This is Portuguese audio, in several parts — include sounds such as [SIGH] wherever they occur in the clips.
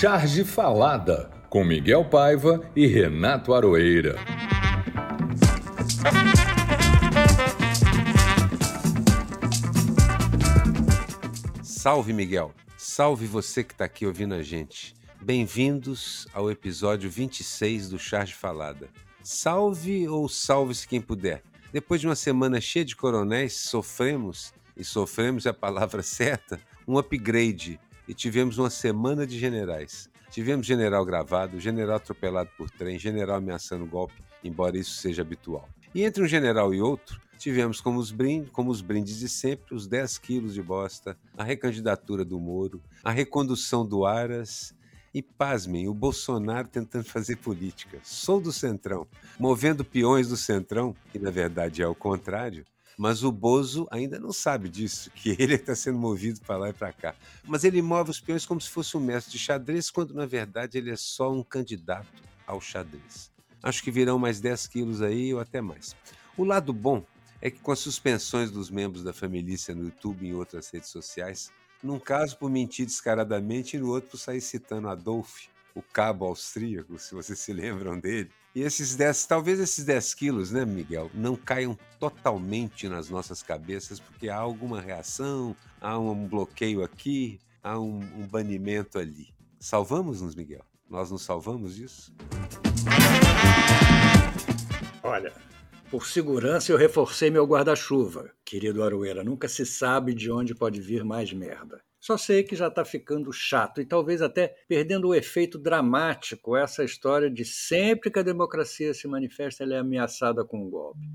Charge Falada, com Miguel Paiva e Renato Aroeira. Salve, Miguel. Salve você que está aqui ouvindo a gente. Bem-vindos ao episódio 26 do Charge Falada. Salve ou salve-se quem puder. Depois de uma semana cheia de coronéis, sofremos, e sofremos é a palavra [LAUGHS] certa, um upgrade e tivemos uma semana de generais. Tivemos general gravado, general atropelado por trem, general ameaçando golpe, embora isso seja habitual. E entre um general e outro, tivemos como os, brindes, como os brindes de sempre os 10 quilos de bosta, a recandidatura do Moro, a recondução do Aras e, pasmem, o Bolsonaro tentando fazer política. Sou do Centrão, movendo peões do Centrão, que na verdade é o contrário, mas o Bozo ainda não sabe disso, que [LAUGHS] ele está sendo movido para lá e para cá. Mas ele move os peões como se fosse um mestre de xadrez, quando na verdade ele é só um candidato ao xadrez. Acho que virão mais 10 quilos aí ou até mais. O lado bom é que com as suspensões dos membros da família no YouTube e em outras redes sociais, num caso por mentir descaradamente e no outro por sair citando Adolf, o cabo austríaco, se vocês se lembram dele, e esses 10, talvez esses 10 quilos, né, Miguel, não caiam totalmente nas nossas cabeças, porque há alguma reação, há um bloqueio aqui, há um, um banimento ali. Salvamos-nos, Miguel? Nós nos salvamos disso? Olha, por segurança eu reforcei meu guarda-chuva, querido Aroeira. Nunca se sabe de onde pode vir mais merda. Só sei que já está ficando chato e talvez até perdendo o efeito dramático essa história de sempre que a democracia se manifesta, ela é ameaçada com um golpe.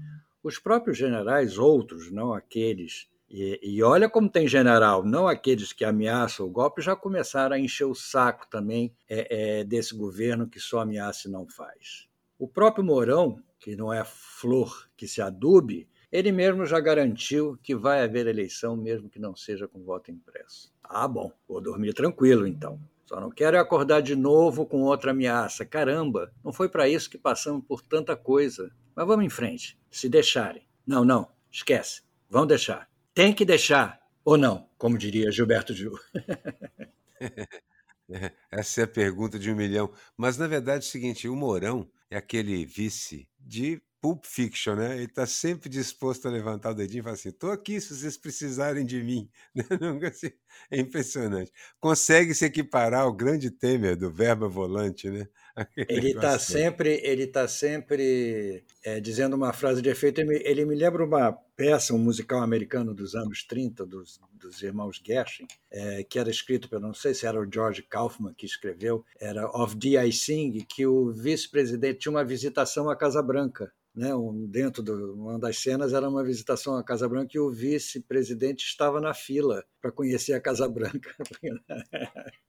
Os próprios generais, outros, não aqueles e, e, olha como tem general, não aqueles que ameaçam o golpe, já começaram a encher o saco também é, é, desse governo que só ameaça e não faz. O próprio Mourão, que não é flor que se adube, ele mesmo já garantiu que vai haver eleição, mesmo que não seja com voto impresso. Ah, bom, vou dormir tranquilo então. Só não quero acordar de novo com outra ameaça. Caramba, não foi para isso que passamos por tanta coisa. Mas vamos em frente, se deixarem. Não, não, esquece. Vão deixar. Tem que deixar. Ou não, como diria Gilberto Gil. [LAUGHS] Essa é a pergunta de um milhão. Mas, na verdade, é o seguinte: o Mourão é aquele vice de Pulp Fiction, né? Ele está sempre disposto a levantar o dedinho e falar assim: estou aqui se vocês precisarem de mim. [LAUGHS] Assim, é impressionante. Consegue se equiparar ao grande Temer do verba volante, né? [LAUGHS] ele está sempre, ele está sempre é, dizendo uma frase de efeito. Ele me, ele me, lembra uma peça, um musical americano dos anos 30, dos, dos irmãos Gershwin, é, que era escrito pelo, não sei se era o George Kaufman que escreveu, era Of Thee I Sing, que o vice-presidente tinha uma visitação à Casa Branca né, um, dentro de uma das cenas era uma visitação à Casa Branca e o vice-presidente estava na fila para conhecer a Casa Branca. [LAUGHS]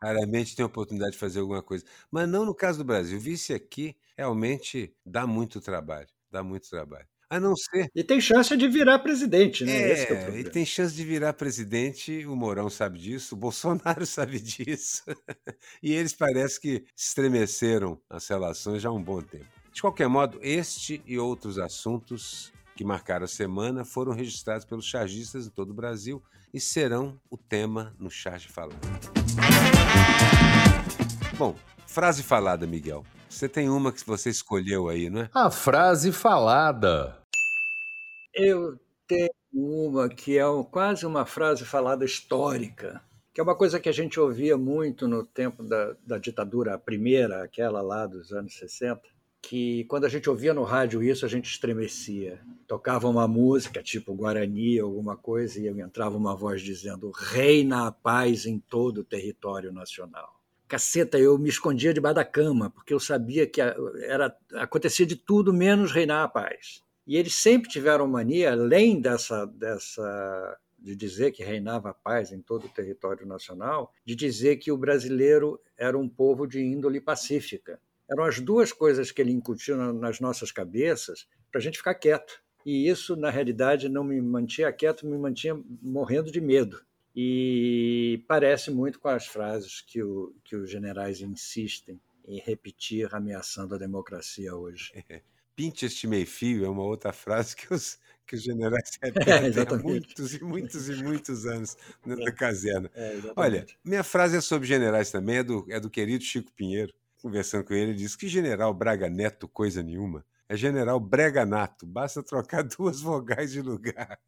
Raramente tem a oportunidade de fazer alguma coisa. Mas não no caso do Brasil. Vice aqui realmente dá muito trabalho. Dá muito trabalho. A não ser. E tem chance de virar presidente, né? É, é e tem chance de virar presidente, o Mourão sabe disso, o Bolsonaro [LAUGHS] sabe disso. e eles parece que estremeceram as relações já há um bom tempo. De qualquer modo, este e outros assuntos que marcaram a semana foram registrados pelos chargistas em todo o Brasil e serão o tema no Charge Falando. Bom, frase falada, Miguel. Você tem uma que você escolheu aí, não é? A frase falada. Eu tenho uma que é quase uma frase falada histórica, que é uma coisa que a gente ouvia muito no tempo da, da ditadura, a primeira, aquela lá dos anos 60, que quando a gente ouvia no rádio isso, a gente estremecia. Tocava uma música, tipo Guarani, alguma coisa, e entrava uma voz dizendo: Reina a paz em todo o território nacional caceta, eu me escondia debaixo da cama, porque eu sabia que era acontecia de tudo menos reinar a paz. E eles sempre tiveram mania, além dessa, dessa de dizer que reinava a paz em todo o território nacional, de dizer que o brasileiro era um povo de índole pacífica. Eram as duas coisas que ele incutiu nas nossas cabeças para a gente ficar quieto. E isso, na realidade, não me mantinha quieto, me mantinha morrendo de medo e parece muito com as frases que, o, que os generais insistem em repetir, ameaçando a democracia hoje. [LAUGHS] Pinte este meio-fio é uma outra frase que os, que os generais [LAUGHS] [LAUGHS] repetem É, há muitos e muitos e muitos anos na, na caserna. É, Olha, minha frase é sobre generais também, é do, é do querido Chico Pinheiro. Conversando com ele, ele disse que general Braga Neto, coisa nenhuma, é general Brega Nato, basta trocar [LAUGHS] duas vogais de lugar.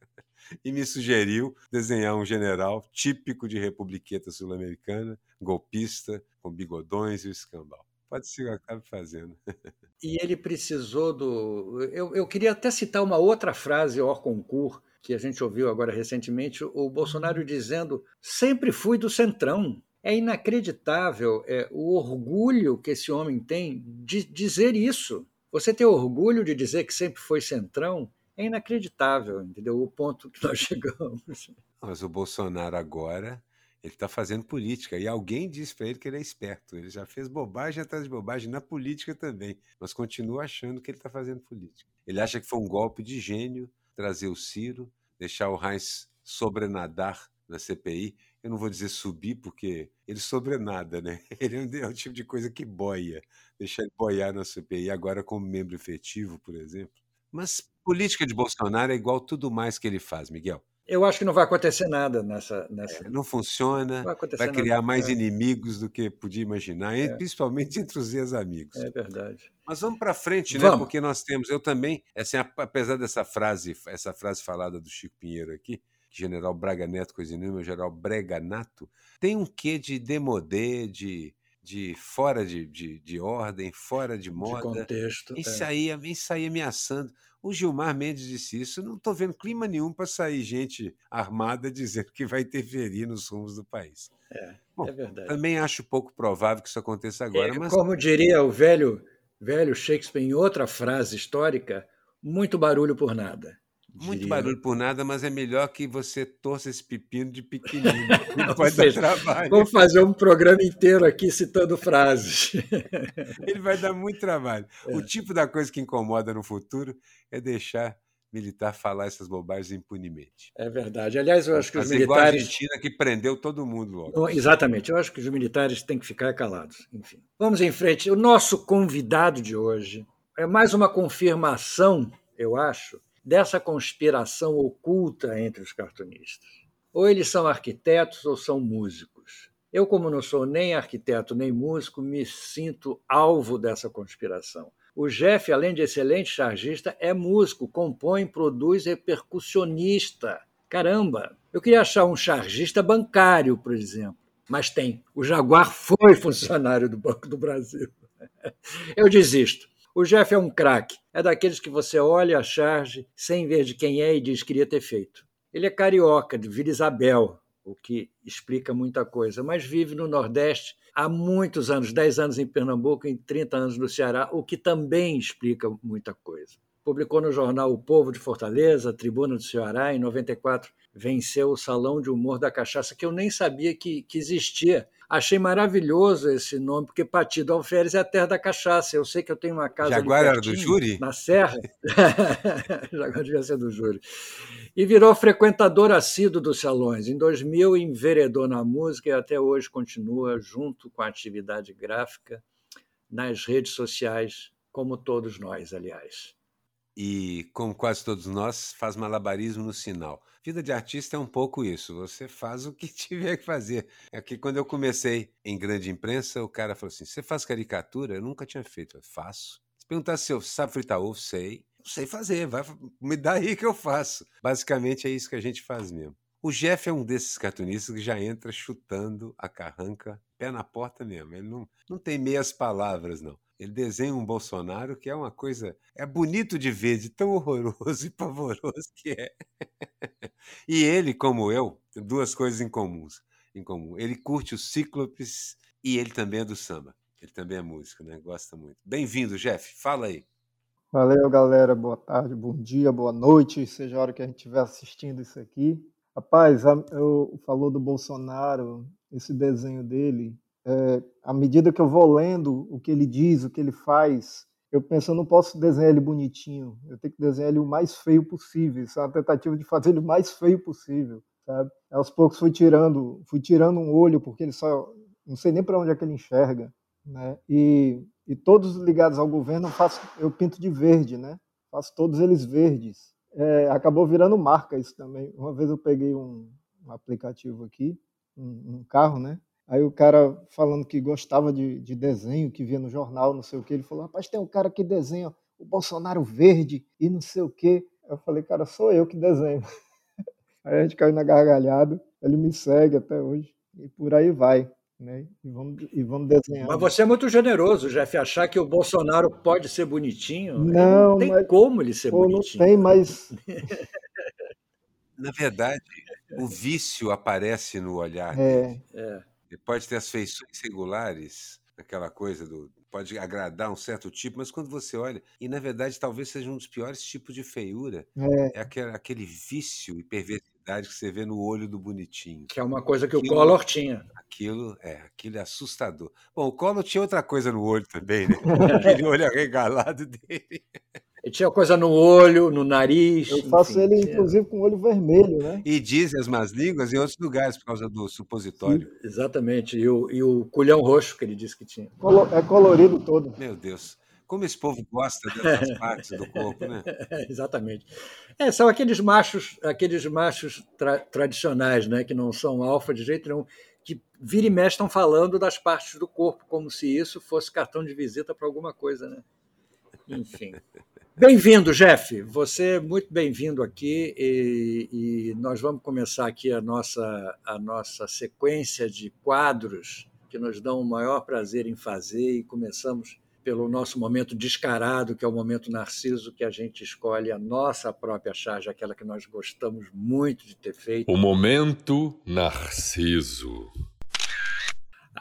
E me sugeriu desenhar um general típico de republiqueta sul-americana, golpista, com bigodões e o escambau. Pode ser que acabe fazendo. [LAUGHS] E ele precisou do. Eu, eu queria até citar uma outra frase, hors concurso, que a gente ouviu agora recentemente, o Bolsonaro dizendo: sempre fui do centrão. É inacreditável é, o orgulho que esse homem tem de dizer isso. Você ter orgulho de dizer que sempre foi centrão é inacreditável, entendeu? O ponto que nós [LAUGHS] chegamos. Mas o Bolsonaro agora ele está fazendo política e alguém disse para ele que ele é esperto. Ele já fez bobagem atrás de bobagem na política também, mas continua achando que ele está fazendo política. Ele acha que foi um golpe de gênio trazer o Ciro, deixar o Heinz sobrenadar na CPI. Eu não vou dizer subir, porque ele sobrenada, né? [LAUGHS] Ele é o tipo de coisa que boia, deixar ele boiar na CPI, agora como membro efetivo, por exemplo. Mas política de Bolsonaro é igual tudo mais que ele faz, Miguel. Eu acho que não vai acontecer nada nessa. nessa... É, não funciona, vai, vai, criar nada. mais é. inimigos do que podia imaginar, é. principalmente entre os ex-amigos. É verdade. Mas vamos para frente, né? Porque nós temos, eu também, assim, apesar dessa frase, essa frase falada do Chico Pinheiro aqui, General Braga Neto, coisa nenhuma, General Brega Nato, tem um quê de demodê, de, de fora de, de, de, ordem, fora de moda. De contexto. Isso, é. aí, isso aí ameaçando. O Gilmar Mendes disse isso. Não estou vendo clima nenhum para sair gente armada [LAUGHS] dizendo que vai interferir nos rumos do país. É, Bom, é verdade. Também acho pouco provável que isso aconteça agora. É, mas... Como diria o velho, velho Shakespeare em outra frase histórica, muito barulho por nada. Muito diria. barulho por nada, mas é melhor que você torça esse pepino de pequenininho. [LAUGHS] Não pode seja, dar trabalho. Vamos fazer um programa inteiro aqui citando frases. [LAUGHS] Ele vai dar muito trabalho. É. O tipo da coisa que incomoda no futuro é deixar militar falar essas bobagens impunemente. É verdade. Aliás, eu acho que os militares. Igual a Argentina que prendeu todo mundo logo. Exatamente. Eu acho que os militares têm que ficar calados. Enfim. Vamos em frente. O nosso convidado de hoje é mais uma confirmação, eu acho, dessa conspiração oculta entre os cartunistas. Ou eles são arquitetos ou são músicos. Eu, como não sou nem arquiteto nem músico, me sinto alvo dessa conspiração. O Jeff, além de excelente chargista, é músico, compõe, produz, é percussionista. Caramba! Eu queria achar um chargista bancário, por exemplo. Mas tem. O Jaguar foi funcionário do Banco do Brasil. [LAUGHS] Eu desisto. O Jeff é um craque. É daqueles que você olha a charge sem ver de quem é e diz que queria ter feito. Ele é carioca, de Vila Isabel, o que explica muita coisa, mas vive no Nordeste há muitos anos 10 anos em Pernambuco, em 30 anos no Ceará, o que também explica muita coisa. Publicou no jornal O Povo de Fortaleza, Tribuna do Ceará, em 94, venceu o Salão de Humor da Cachaça, que eu nem sabia que, que existia. Achei maravilhoso esse nome, porque Patido Alferes é a terra da cachaça. Eu sei que eu tenho uma casa. Jaguar era do júri? Na Serra. [LAUGHS] Jaguar devia ser do júri. E virou frequentador assíduo dos salões. Em 2000, enveredou na música e até hoje continua junto com a atividade gráfica nas redes sociais, como todos nós, aliás e, como quase todos nós, faz malabarismo no sinal. Vida de artista é um pouco isso, você faz o que [LAUGHS] tiver que fazer. É que quando eu comecei em grande imprensa, o cara falou assim: Você faz caricatura? Eu nunca tinha feito. Eu faço. Se perguntar se eu sabe fritar ovo, sei. Não sei fazer, vai me dá aí que eu faço. Basicamente é isso que a gente faz mesmo. O Jeff é um desses cartunistas que já entra chutando a carranca, pé na porta mesmo. Ele não, não tem meias palavras, não. Ele desenha um Bolsonaro que é uma coisa. É bonito de ver, de tão horroroso e pavoroso que é. e ele, como eu, tem duas coisas em, comuns, em comum. Ele curte os Cíclopes e ele também é do samba. Ele também é músico, né? Gosta muito. Bem-vindo, Jeff. Fala aí. Valeu, galera. Boa tarde, bom dia, boa noite, seja a hora que a gente estiver assistindo isso aqui. Rapaz, eu falou do Bolsonaro, esse desenho dele, é, à medida que eu vou lendo o que ele diz, o que ele faz, eu penso, eu não posso desenhar ele bonitinho, eu tenho que desenhar ele o mais feio possível. Isso é uma tentativa de fazer ele o mais feio possível, sabe? Aos poucos fui tirando, fui tirando um olho porque ele só, não sei nem para onde é que ele enxerga, né? E e todos ligados ao governo eu, faço, eu pinto de verde, né? Faço todos eles verdes. É, acabou virando marca isso também. Uma vez eu peguei um, um aplicativo aqui, um, um, carro, né? Aí o cara falando que gostava de, de, desenho, que via no jornal, não sei o que, ele falou: rapaz, tem um cara que desenha o Bolsonaro verde e não sei o que. Eu falei, cara, sou eu que desenho. [LAUGHS] Aí a gente caiu na gargalhada, ele me segue até hoje, e por aí vai. Né? E, vamos, e vamos desenhar. Mas você é muito generoso, Jeff, achar que o Bolsonaro pode ser bonitinho. Não, não tem mas, como ele ser pô, bonitinho. Não tem, mas. [LAUGHS] Na verdade, o vício aparece no olhar É, dele. É. Ele pode ter as feições regulares, aquela coisa do. Pode agradar um certo tipo, mas quando você olha, e na verdade talvez seja um dos piores tipos de feiura, é, é aquele, aquele vício e perversidade que você vê no olho do bonitinho. Que é uma coisa que o Aquilo- Collor tinha. Aquilo é, aquilo é assustador. Bom, o Collor tinha outra coisa no olho também, né? [LAUGHS] Aquele olho arregalado dele. Ele tinha coisa no olho, no nariz. eu faço enfim, ele, tinha- inclusive, com o olho vermelho, né? E dizem as más línguas em outros lugares por causa do supositório. Exatamente. E o, e o culhão roxo que ele disse que tinha. Colo- É colorido todo. Meu Deus, como esse povo gosta dessas [LAUGHS] partes do corpo, né? É, [LAUGHS] exatamente. É, são aqueles machos, aqueles machos tra- tradicionais, né, que não são alfa de jeito nenhum, que vira e mexe estão falando das partes do corpo, como se isso fosse cartão de visita para alguma coisa, né? Enfim. [LAUGHS] Bem-vindo, Jeff. Você é muito bem-vindo aqui e, e nós vamos começar aqui a nossa, a nossa sequência de quadros que nos dão o maior prazer em fazer e começamos pelo nosso momento descarado, que é o momento narciso, que a gente escolhe a nossa própria charge, aquela que nós gostamos muito de ter feito. O momento Narciso.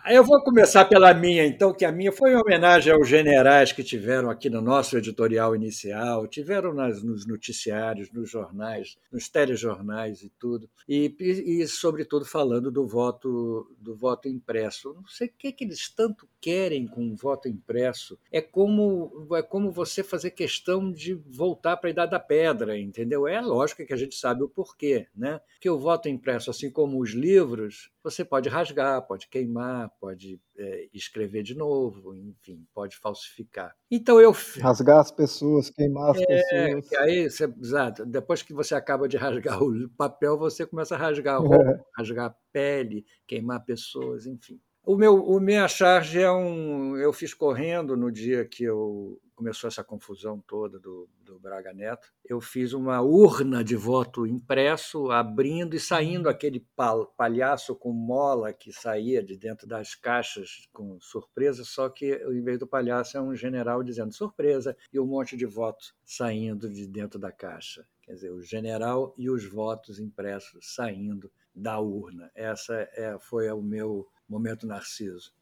Eu vou começar pela minha, então, que a minha foi em homenagem aos generais que tiveram aqui no nosso editorial inicial, tiveram nas, nos noticiários, nos jornais, nos telejornais e tudo, e, e, e, sobretudo falando do voto do voto impresso. Não sei o que, que eles tanto querem com o voto impresso. É como é como você fazer questão de voltar para a idade da pedra, entendeu? É lógico que a gente sabe o porquê, né? Que o voto impresso, assim como os livros, você pode rasgar, pode queimar, pode é, escrever de novo, enfim, pode falsificar. Então eu Rasgar as pessoas, queimar as é, pessoas. que aí, você, exato, depois que você acaba de rasgar [LAUGHS] o papel, você começa a rasgar a roupa, rasgar a pele, queimar pessoas, enfim. O meu, o minha charge é um, eu fiz correndo no dia que eu começou essa confusão toda do, do Braga Neto. Eu fiz uma urna de voto impresso, abrindo e saindo aquele pal, palhaço com mola que saía de dentro das caixas com surpresa, só que em vez do palhaço é um general dizendo surpresa e um monte de votos saindo de dentro da caixa. Quer dizer, o general e os votos impressos saindo da urna. Essa é, foi o meu momento narciso.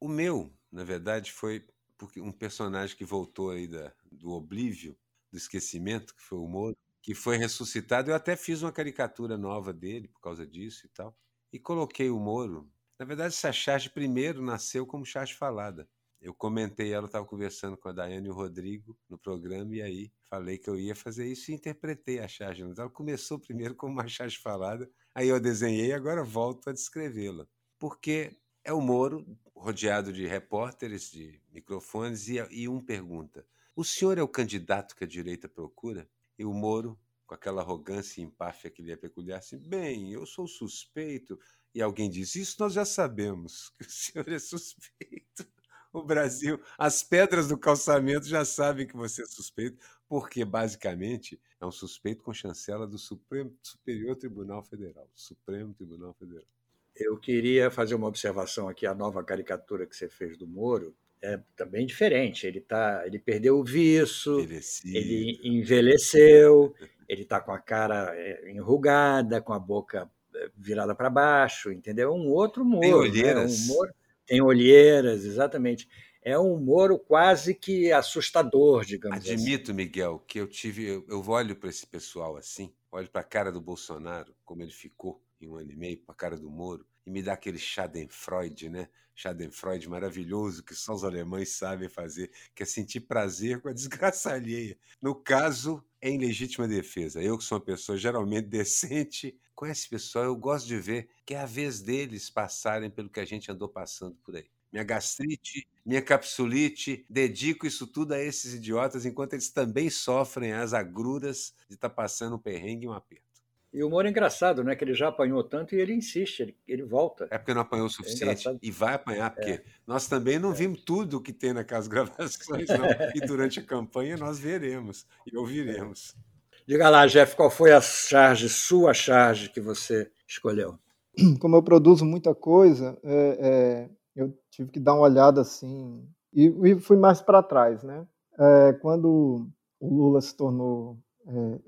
O meu, na verdade, foi porque um personagem que voltou aí da, do oblívio, do esquecimento, que foi o Moro, que foi ressuscitado. Eu até fiz uma caricatura nova dele por causa disso e tal. E coloquei o Moro. Na verdade, essa charge primeiro nasceu como charge falada. Eu comentei ela, estava conversando com a Daiane e o Rodrigo no programa, e aí falei que eu ia fazer isso e interpretei a charge. Ela começou primeiro como uma charge falada, aí eu desenhei agora volto a descrevê-la. Porque é o Moro rodeado de repórteres, de microfones, e, e, um pergunta: O senhor é o candidato que a direita procura? E o Moro, com aquela arrogância e empáfia que lhe é peculiar, assim: Bem, eu sou suspeito. E alguém diz: Isso nós já sabemos, [LAUGHS] que o senhor é suspeito. O Brasil, as pedras do calçamento já sabem que você é suspeito, porque basicamente é um suspeito com chancela do Supremo, Superior Tribunal Federal. Supremo Tribunal Federal. Eu queria fazer uma observação aqui, a nova caricatura que você fez do Moro é também diferente. Ele tá, ele perdeu o viço, Envelhecido. ele envelheceu, ele está com a cara é, enrugada, com a boca é, virada para baixo, entendeu? Um outro Moro. Tem olheiras. Né? Um Moro, tem olheiras, exatamente. É um Moro quase que assustador, digamos assim. Admito, Miguel, que eu tive. Eu, eu olho para esse pessoal assim, olho para a cara do Bolsonaro, como ele ficou em um ano e meio, para a cara do Moro, e me dá aquele Schadenfreude, né? Schadenfreude maravilhoso que só os alemães sabem fazer, que é sentir prazer com a [LAUGHS] desgraça alheia. No caso, é em legítima defesa. Eu, que sou uma pessoa geralmente decente, com esse pessoal eu gosto de ver que é a vez deles passarem pelo que a gente andou passando por aí. minha gastrite, minha capsulite, dedico isso tudo a esses idiotas, enquanto eles também sofrem as agruras de estar tá passando um perrengue e um aperto. E o humor é engraçado, né? Que ele já apanhou tanto e ele insiste, ele, ele volta. É porque não apanhou o é suficiente é e vai apanhar, porque é. nós também não é. vimos tudo o que tem naquelas [LAUGHS] gravações, não. e durante a campanha nós veremos e ouviremos. Diga lá, Jeff, qual foi a charge, sua charge que você escolheu? [CLEARS THROAT] Como eu produzo muita coisa, é, é eu tive que dar uma olhada assim, e, e fui mais para trás, né? É, quando o Lula se tornou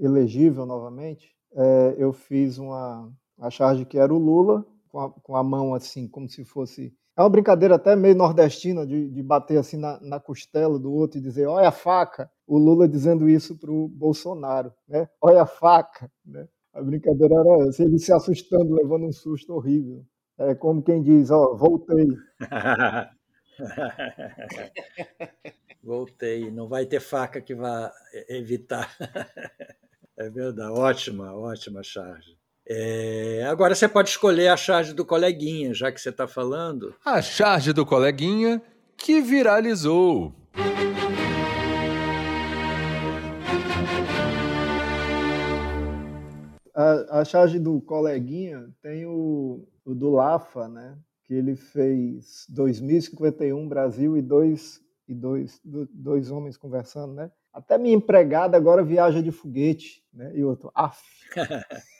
elegível novamente, é, eu fiz uma, uma charge que era o Lula, com a, com a, mão assim, como se fosse. É uma brincadeira até meio nordestina de, de bater assim na, na, costela do outro e dizer: olha a faca. O Lula dizendo isso para o Bolsonaro, né? Olha a faca. Né? A brincadeira era essa, ele se assustando, levando um susto horrível. É como quem diz: ó, voltei. [LAUGHS] voltei. Não vai ter faca que vá evitar. [LAUGHS] É verdade, ótima, ótima charge. É, agora você pode escolher a charge do coleguinha, já que você está falando. A charge do coleguinha que viralizou. A, a charge do coleguinha tem o, o do Lafa, né? Que ele fez 2051 Brasil e dois, e dois, dois homens conversando, né? Até minha empregada agora viaja de foguete, né? E outro, af. [LAUGHS]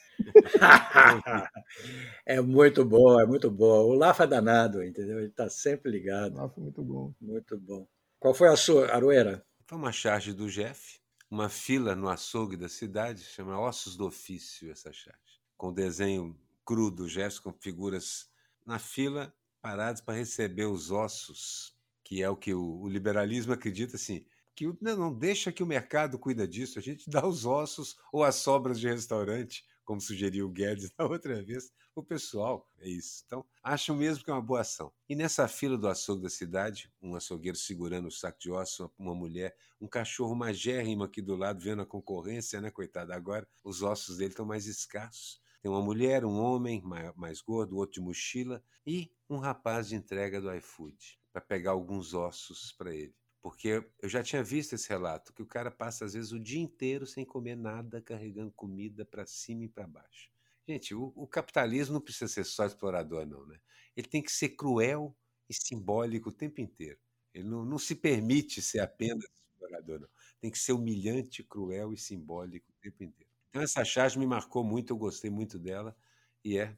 é muito bom, é muito bom. O Lafa é danado, entendeu? Ele está sempre ligado. Lafa é muito bom. Muito bom. Qual foi a sua, Aroeira? Foi uma charge do Jeff, uma fila no açougue da cidade, chama Ossos do Ofício essa charge, com desenho cru do Jeff, com figuras na fila, paradas para receber os ossos, que é o que o, o liberalismo acredita assim, que não, deixa que o mercado cuida disso, a gente [LAUGHS] dá os ossos ou as sobras de restaurante, como sugeriu o Guedes [LAUGHS] da outra vez, o pessoal. É isso. Então, acham mesmo que é uma boa ação. E nessa fila do açougue da cidade, um açougueiro segurando o saco de ossos, uma mulher, um cachorro magérrimo aqui do lado, vendo a concorrência, né, coitado? Agora os ossos dele estão mais escassos. Tem uma mulher, um homem mais gordo, outro de mochila e um rapaz de entrega do iFood para pegar alguns ossos para ele. Porque eu já tinha visto esse relato, que o cara passa às vezes o dia inteiro sem comer nada, carregando comida para cima e para baixo. Gente, o, o, capitalismo não precisa ser só explorador, não, né? Ele tem que ser cruel e simbólico o tempo inteiro. Ele não, não se permite ser apenas explorador, não. Tem que ser humilhante, cruel e simbólico o tempo inteiro. Então essa charge me marcou muito, eu gostei muito dela e é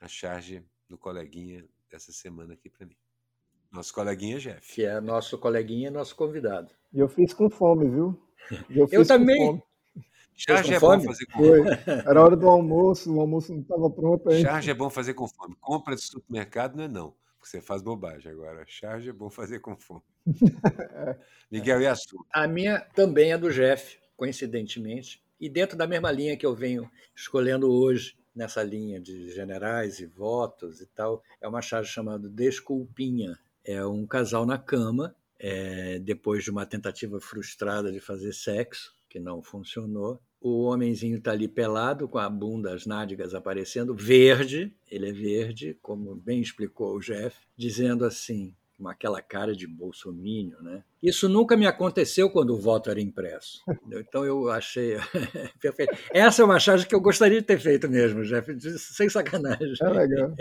a charge do coleguinha dessa semana aqui para mim. Nosso coleguinha Jeff. Que é nosso coleguinha, nosso convidado. E eu fiz com fome, viu? Eu, eu também. Charge é fome? bom fazer com fome. Era hora do almoço, o almoço não estava pronto ainda. Charge é bom fazer com fome. Compra de supermercado não é não, porque você faz bobagem agora. Charge é bom fazer com fome. é. [LAUGHS] Miguel, e a sua? A minha também é do Jeff, coincidentemente, e dentro da mesma linha que eu venho escolhendo hoje, nessa linha de generais e votos e tal, é uma charge chamada Desculpinha, é um casal na cama, é, depois de uma tentativa frustrada de fazer sexo, que não funcionou. O homenzinho está ali pelado, com a bunda, as nádegas aparecendo, verde, ele é verde, como bem explicou o Jeff, dizendo assim: com aquela cara de bolsomínio, né? Isso nunca me aconteceu quando o voto era impresso. Então eu achei [LAUGHS] perfeito. Essa é uma charge que eu gostaria de ter feito mesmo, Jeff, sem sacanagem. É legal.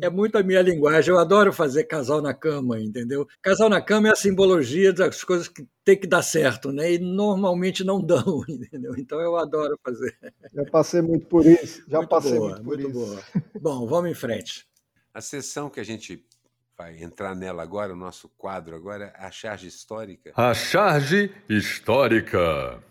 É muito a minha linguagem. Eu adoro fazer casal na cama, entendeu? Casal na cama é a simbologia das coisas que tem que dar certo, né? E normalmente não dão, [LAUGHS] entendeu? Então eu adoro fazer. Já passei muito por isso. Já muito passei boa, muito por muito isso. Boa. Bom, vamos em frente. A sessão que a gente vai entrar nela agora, o nosso quadro agora, a charge histórica. A charge histórica.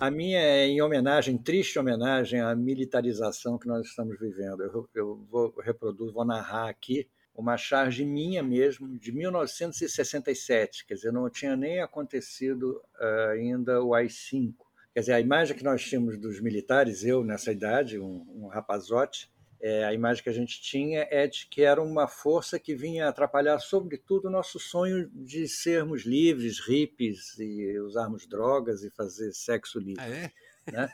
A minha é em homenagem, triste homenagem à militarização que nós estamos vivendo. Eu, eu vou reproduzir, vou narrar aqui uma charge minha mesmo, de 1967, quer dizer, não tinha nem acontecido uh, ainda o AI-5. Quer dizer, a imagem que nós tínhamos dos militares, eu nessa idade, um, um rapazote, é, a imagem que a gente tinha é de que era uma força que vinha atrapalhar, sobretudo, o nosso sonho de sermos livres, hippies, e usarmos drogas e fazer sexo livre. Ah, é? Né?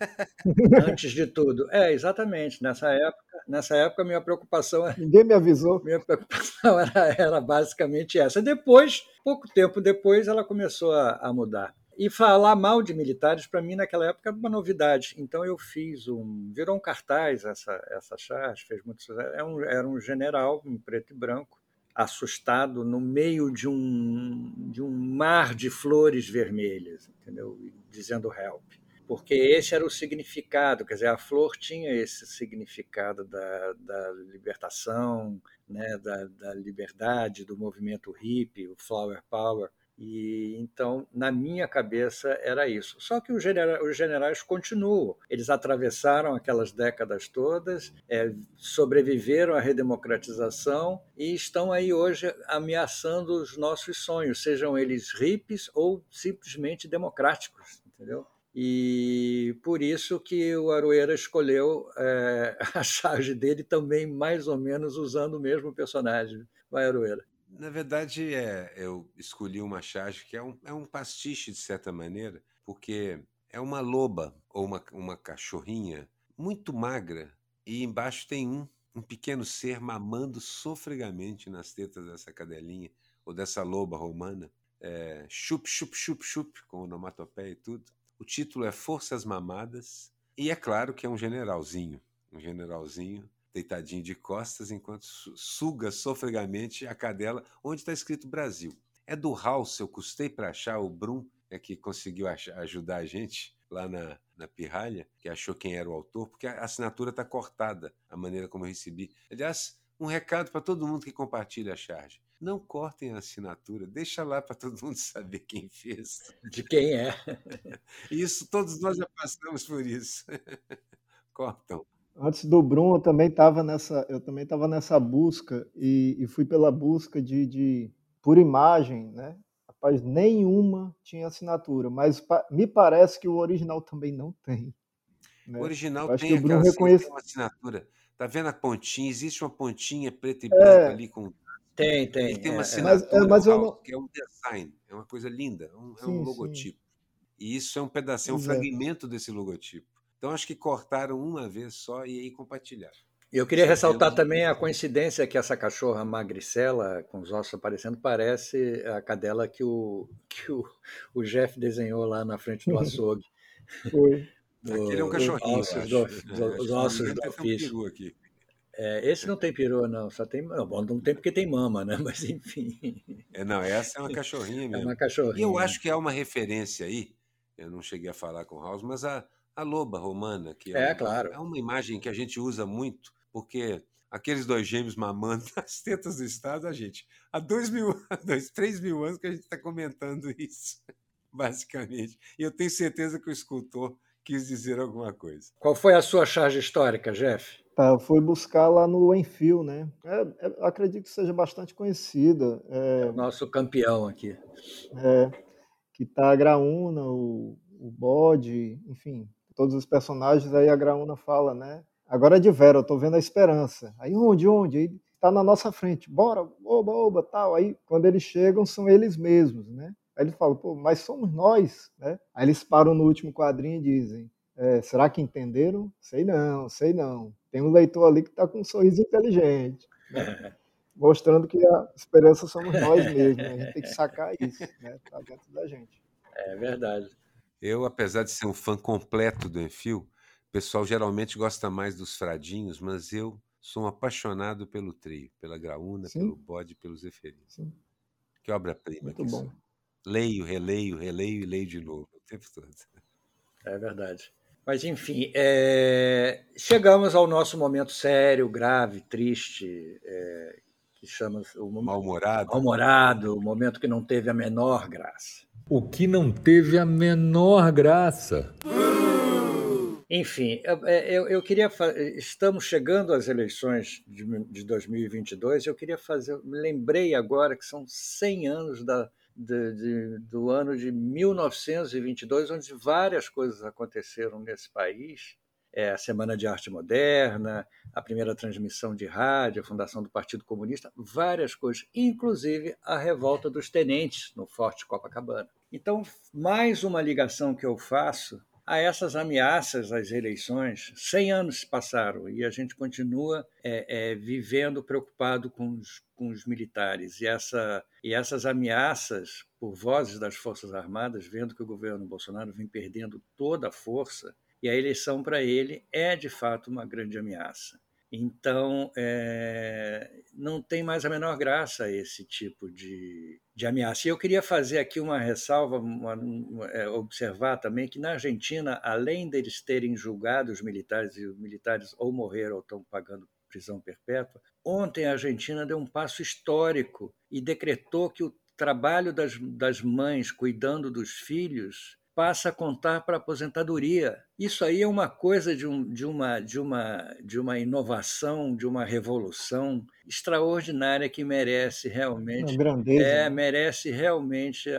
[LAUGHS] Antes de tudo. É, exatamente. Nessa época, nessa época minha preocupação era, Ninguém me avisou. minha preocupação [LAUGHS] era, era basicamente essa. Depois, pouco tempo depois, ela começou a, a mudar. E falar mal de militares, para mim, naquela época, era uma novidade. Então, eu fiz um. Virou um cartaz essa, essa charge, fez muito sucesso. Era um, era um general em preto e branco, assustado no meio de um, de um mar de flores vermelhas, entendeu? Dizendo help. Porque esse era o significado, quer dizer, a flor tinha esse significado da, da libertação, né, da, da liberdade, do movimento hippie, o flower power. E então, na minha cabeça, era isso. Só que os, genera os generais continuam. Eles atravessaram aquelas décadas todas, é, sobreviveram à redemocratização e estão aí hoje ameaçando os nossos sonhos, sejam eles hippies ou simplesmente democráticos, entendeu? E por isso que o Aroeira escolheu é, [LAUGHS] a charge dele também mais ou menos usando o mesmo personagem. Vai, Aroeira. Na verdade, é, eu escolhi uma charge que é um, é um pastiche, de certa maneira, porque é uma loba ou uma, uma cachorrinha muito magra e embaixo tem um, um pequeno ser mamando sofregamente nas tetas dessa cadelinha ou dessa loba romana. É, chup, chup, chup, chup, com onomatopeia e tudo. O título é Forças Mamadas e é claro que é um generalzinho, um generalzinho deitadinho de costas enquanto suga sofregamente a cadela onde está escrito Brasil. É do House, eu custei para achar, o Brum é que conseguiu achar, ajudar a gente lá na, na Pirralha, que achou quem era o autor, porque a assinatura está cortada, a maneira como eu recebi. Aliás, um recado para todo mundo que compartilha a charge. Não cortem a assinatura, deixa lá para todo mundo [LAUGHS] saber quem fez. De quem é. [LAUGHS] Isso, todos nós já passamos por isso. [LAUGHS] Cortam. Antes do Bruno, eu também estava nessa, eu também estava nessa busca e, e, fui pela busca de, de por imagem, né? Rapaz, nenhuma tinha assinatura, mas pa, me parece que o original também não tem. Né? O original tem, que o Bruno reconhece... uma assinatura. Tá vendo a pontinha? Existe uma pontinha preta e branca é... ali com tem, tem. Ele tem uma é, assinatura mas, é, mas não... que é um design, é uma coisa linda, um, sim, é um logotipo. Sim. E isso é um pedacinho, é um fragmento desse logotipo. Então acho que cortaram uma vez só e aí compartilharam. Eu queria ressaltar também a coincidência que essa cachorra magricela, com os ossos aparecendo, parece a cadela que o, que o, o Jeff desenhou lá na frente do açougue. Foi. Aquele é um cachorrinho. Ossos do, do, os ossos do ofício. aqui. É, esse não tem perua, não. Só tem. Bom, não tem porque tem mama, né? [LAUGHS] Mas enfim. É, não, essa é uma cachorrinha mesmo. É uma cachorrinha. E eu acho que há uma referência aí. Eu não cheguei a falar com o House, mas a, a loba romana, que é, é, claro. é uma imagem que a gente usa muito, porque aqueles dois gêmeos mamando [LAUGHS] nas tetas do Estado, a gente. Há dois mil, [LAUGHS] dois, três mil anos que a gente está comentando isso, [LAUGHS] basicamente. E eu tenho certeza que o escultor quis dizer alguma coisa. Qual foi a sua charge histórica, Jeff? Tá, eu fui buscar lá no Enfio, né? É, é, acredito que seja bastante conhecida. É, é o nosso campeão aqui. É, que tá a Graúna, o, o Bode, enfim, todos os personagens. Aí a Graúna fala, né? Agora é de Vera, eu tô vendo a esperança. Aí onde, onde? Aí tá na nossa frente. Bora, oba, oba, tal. Aí quando eles chegam, são eles mesmos, né? Aí ele fala, pô, mas somos nós, né? Aí eles param no último quadrinho e dizem, é, será que entenderam? Sei não, sei não. Tem um leitor ali que está com um sorriso inteligente, né? [LAUGHS] mostrando que a esperança somos nós mesmos. Né? A gente tem que sacar isso, né? Tá dentro da gente. É verdade. Eu, apesar de ser um fã completo do Enfio, o pessoal geralmente gosta mais dos fradinhos, mas eu sou um apaixonado pelo trio, pela Graúna, Sim. pelo Bode e pelo Zeferino. Sim. Que obra-prima Muito bom. São. Leio, releio, releio e leio de novo o tempo todo. É verdade. Mas, enfim, é... chegamos ao nosso momento sério, grave, triste, é... que chama o mal-humorado. Mal-humorado, o momento que não teve a menor graça. O que não teve a menor graça. Enfim, eu, é, eu, queria. Estamos chegando às eleições de, de 2022. Eu queria fazer. Lembrei agora que são 100 anos da, de, de, do ano de 1922, onde várias coisas aconteceram nesse país. É, a Semana de Arte Moderna, a primeira transmissão de rádio, a fundação do Partido Comunista, várias coisas, inclusive a revolta dos tenentes no Forte Copacabana. Então, mais uma ligação que eu faço a essas ameaças às eleições. 100 anos se passaram e a gente continua é, é, vivendo preocupado com os, com os militares. E, essa, e essas ameaças, por vozes das Forças Armadas, vendo que o governo Bolsonaro vem perdendo toda a força, e a eleição para ele é de fato uma grande ameaça. Então, é, não tem mais a menor graça esse tipo de, de ameaça. E eu queria fazer aqui uma ressalva, uma, é, observar também que na Argentina, além deles terem julgado os militares, e os militares ou morreram ou estão pagando prisão perpétua, ontem a Argentina deu um passo histórico e decretou que o trabalho das, das mães cuidando dos filhos passa a contar para a aposentadoria. Isso aí é uma coisa de, um, de, uma, de, uma, de uma inovação, de uma revolução extraordinária que merece realmente. Uma grandeza. É, né? merece realmente.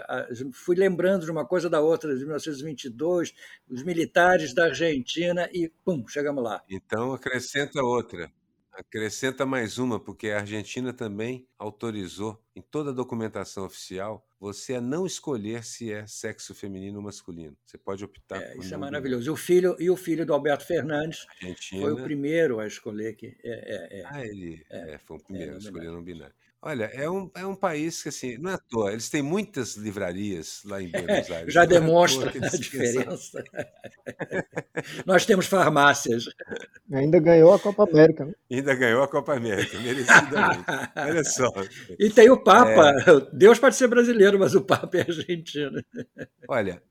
Fui lembrando de uma coisa da outra, de 1922, os militares da Argentina e pum, chegamos lá. Então acrescenta outra. Acrescenta mais uma, porque a Argentina também autorizou, em toda a documentação oficial, você a não escolher se é sexo feminino ou masculino. Você pode optar É, por isso é maravilhoso. E o filho, e o filho do Alberto Fernandes. Argentina. foi o primeiro a escolher que. É, é, é. Ah, ele é, foi o primeiro a escolher não binário. Olha, é um, é um país que, assim, não é à toa, eles têm muitas livrarias lá em [LAUGHS] Buenos Aires. Já [LAUGHS] é toa demonstra que a diferença. [LAUGHS] Nós temos farmácias. Ainda ganhou a Copa América, né? Ainda ganhou a Copa América, merecidamente. Olha só. E tem o Papa. É. Deus pode ser brasileiro, mas o Papa é argentino. Olha,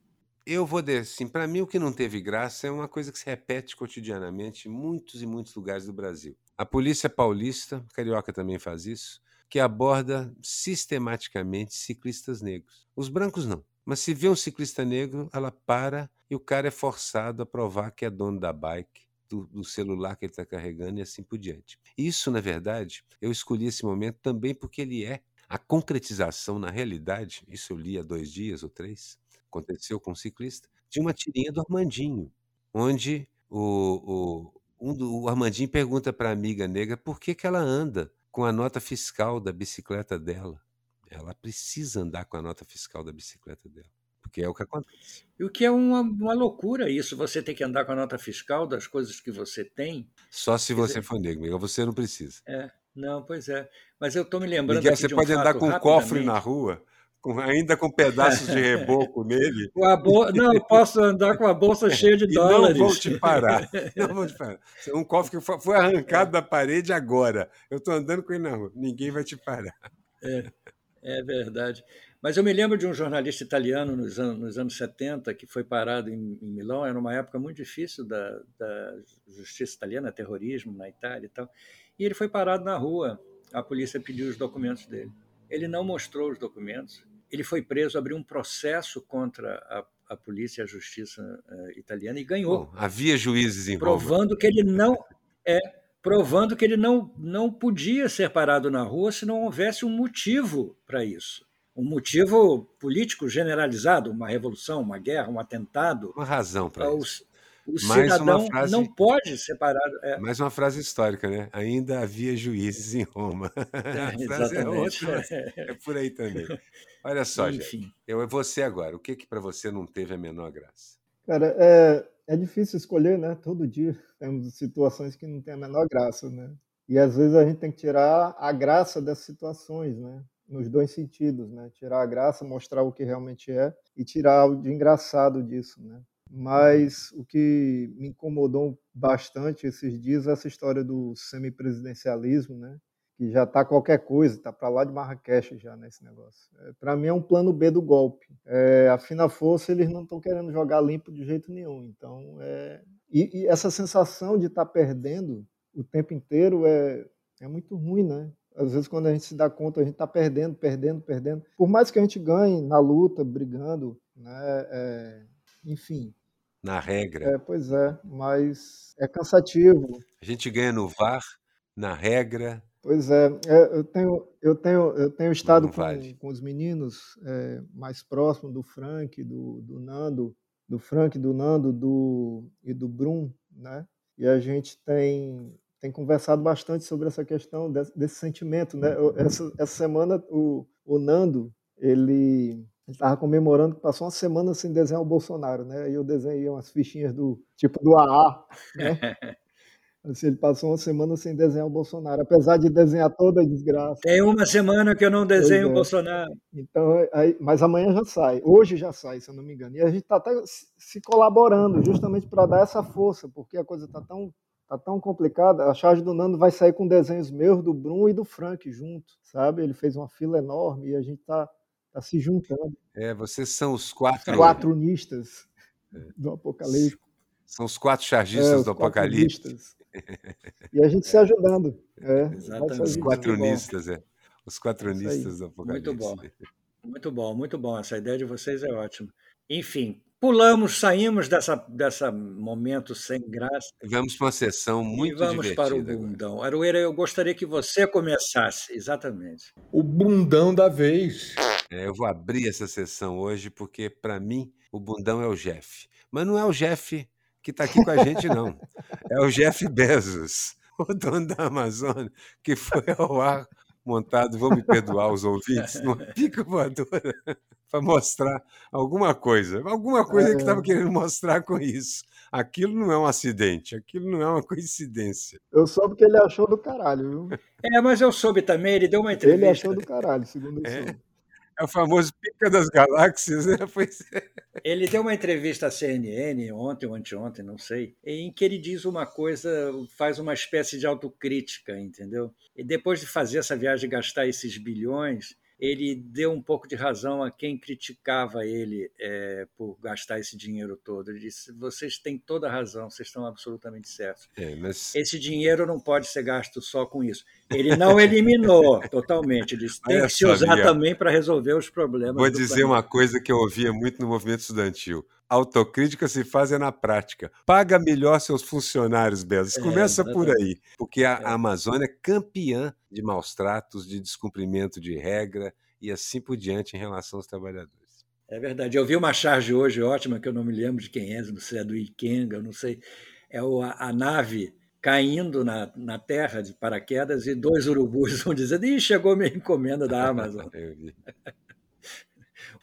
eu vou dizer assim, para mim o que não teve graça é uma coisa que se repete cotidianamente em muitos e muitos lugares do Brasil. A polícia paulista, carioca também faz isso, que aborda sistematicamente ciclistas negros. Os brancos não. Mas se vê um ciclista negro, ela para e o cara é forçado a provar que é dono da bike, do, do celular que ele está carregando e assim por diante. Isso, na verdade, eu escolhi esse momento também porque ele é a concretização na realidade, isso eu li há dois dias ou três, aconteceu com um ciclista, de uma tirinha do Armandinho, onde o, o, um do- o Armandinho pergunta para a amiga negra por que, que ela anda com a nota fiscal da bicicleta dela. Ela precisa andar com a nota fiscal da bicicleta dela, porque é o que acontece. E o que é uma, uma loucura isso, você ter que andar com a nota fiscal das coisas que você tem. Só se Quer você dizer- for negro, Miguel, você não precisa. É, não, pois é. Mas eu estou me lembrando Miguel, você um pode andar com um cofre na rua, com- ainda com pedaços de reboco nele, bol- Não, eu posso andar com a bolsa cheia de [LAUGHS] dólares. não vão te parar. [LAUGHS] Não vão te parar. Um cofre que foi- arrancado da parede agora. Eu estou andando com ele na rua. Ninguém vai te parar. É verdade. Mas eu me lembro de um jornalista italiano nos anos, nos anos 70 que foi parado em, em Milão, era uma época muito difícil da, da justiça italiana, terrorismo na Itália e tal. E ele foi parado na rua, a polícia pediu os documentos dele. Ele não mostrou os documentos, ele foi preso, abriu um processo contra a, a polícia e a justiça eh, italiana e ganhou Bom, havia juízes em Roma. provando que ele não é provando que ele não, não podia ser parado na rua se não houvesse um motivo para isso. Um motivo político generalizado, uma revolução, uma guerra, um atentado. Uma razão para isso. O Mais uma cidadão frase- não pode ser parado. É, Mais uma frase histórica, né? Ainda havia juízes em Roma. [LAUGHS] A frase é exatamente. outra, mas é por aí também. Olha só, gente. Enfim. Eu é você agora. O que que para você não teve a menor graça? Cara, é, é difícil escolher, né? Todo dia temos situações que não tem a menor graça, né? E às vezes a gente tem que tirar a graça dessas situações, né? Nos dois sentidos, né? Tirar a graça, mostrar o que realmente é e tirar o de engraçado disso, né? Mas o que me incomodou bastante esses dias é essa história do semipresidencialismo, né? Que já tá qualquer coisa, tá para lá de Marrakech já nesse negócio. É, para mim é um plano B do golpe. É, a fina força eles não estão querendo jogar limpo de jeito nenhum. Então, é... e, e essa sensação de estar perdendo o tempo inteiro é, é muito ruim, né? Às vezes, quando a gente se dá conta, a gente está perdendo, perdendo, perdendo. Por mais que a gente ganhe na luta, brigando, né? É... Enfim, Na regra, é, pois é, mas é cansativo. a gente ganha no VAR, na regra. Pois é, é, eu tenho, eu tenho, eu tenho estado com, com os meninos é, mais próximo do Frank, do, do Nando, do Frank, do Nando, do e do Brum, né? E a gente tem tem conversado bastante sobre essa questão desse, desse sentimento, né? Essa, essa semana o, o Nando ele Ele estava comemorando que passou uma semana sem desenhar o Bolsonaro, né? Aí eu desenhei umas fichinhas do tipo do AA, né? [LAUGHS] Assim, ele passou uma semana sem desenhar o Bolsonaro, apesar de desenhar toda a desgraça. Tem uma semana que eu não desenho é. o Bolsonaro. Então, aí, mas amanhã já sai, hoje já sai, se eu não me engano. E a gente está até se colaborando, justamente para dar essa força, porque a coisa está tão, tá tão complicada. A charge do Nando vai sair com desenhos meus, do Bruno e do Frank junto, sabe? Ele fez uma fila enorme e a gente está tá se juntando. É, vocês são os quatro. Quatro unistas é. do Apocalipse. São os quatro chargistas é, do Apocalipse. E a gente se ajudando. É, Exatamente. Os quatronistas, é. Os quatronistas do Apocalipse. Muito bom. Muito bom, muito bom. Essa ideia de vocês é ótima. Enfim, pulamos, saímos dessa, dessa momento sem graça. Vamos para uma sessão muito e vamos para o bundão. Agora. Aroeira, eu gostaria que você começasse, exatamente. O bundão da vez. É, eu vou abrir essa sessão hoje porque, para mim, o bundão é o Jeff. Mas não é o Jeff que está aqui com a gente, não. [LAUGHS] É o Jeff Bezos, [LAUGHS] o dono da Amazônia, que foi ao ar montado, vou me perdoar os ouvintes, numa pica voadora, [LAUGHS] para mostrar alguma coisa. Alguma coisa é. que estava querendo mostrar com isso. Aquilo não é um acidente, aquilo não é uma coincidência. Eu soube que ele achou do caralho, viu? É, mas eu soube também, ele deu uma entrevista. Ele achou do caralho, segundo é. eu é o famoso pica das galáxias, né? [LAUGHS] Pois é. Ele deu uma entrevista à CNN ontem ou anteontem, não sei, em que ele diz uma coisa, faz uma espécie de autocrítica, entendeu? E depois de fazer essa viagem e gastar esses bilhões, ele deu um pouco de razão a quem criticava ele é, por gastar esse dinheiro todo. Ele disse: vocês têm toda a razão, vocês estão absolutamente certos. É, mas... Esse dinheiro não pode ser gasto só com isso. Ele não [LAUGHS] eliminou totalmente, ele disse: tem que se usar também para resolver os problemas. Vou dizer planeta. uma coisa que eu ouvia muito no movimento estudantil. Autocrítica se faz é na prática. Paga melhor seus funcionários, Bezos. É, Começa é, por aí. Porque a, a Amazônia é campeã de maus tratos, de descumprimento de regra e assim por diante em relação aos trabalhadores. É verdade. Eu vi uma charge hoje ótima, que eu não me lembro de quem é, não sei, é do Ikenga, não sei. É a, a nave caindo na, na terra de paraquedas e dois urubus [LAUGHS] vão dizendo: Ih, chegou minha encomenda da [LAUGHS] Amazon.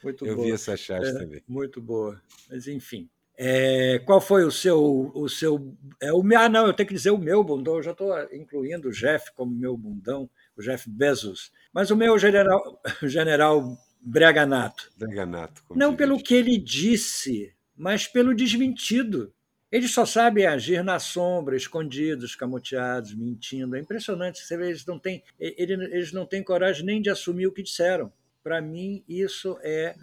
Muito eu boa. vi essa charge é, também. Muito boa. Mas, enfim. É, qual foi o seu. O seu é, o, ah, não, eu tenho que dizer o meu bundão, eu já estou incluindo o Jeff como meu bundão, o Jeff Bezos. Mas o meu general, [LAUGHS] general Breganato. Breganato. Não pelo que ele disse, mas pelo desmentido. Eles só sabem agir na sombra, escondidos, escamoteados, mentindo. É impressionante. Você vê, eles não têm, eles não têm coragem nem de assumir o que disseram. Para mim, isso é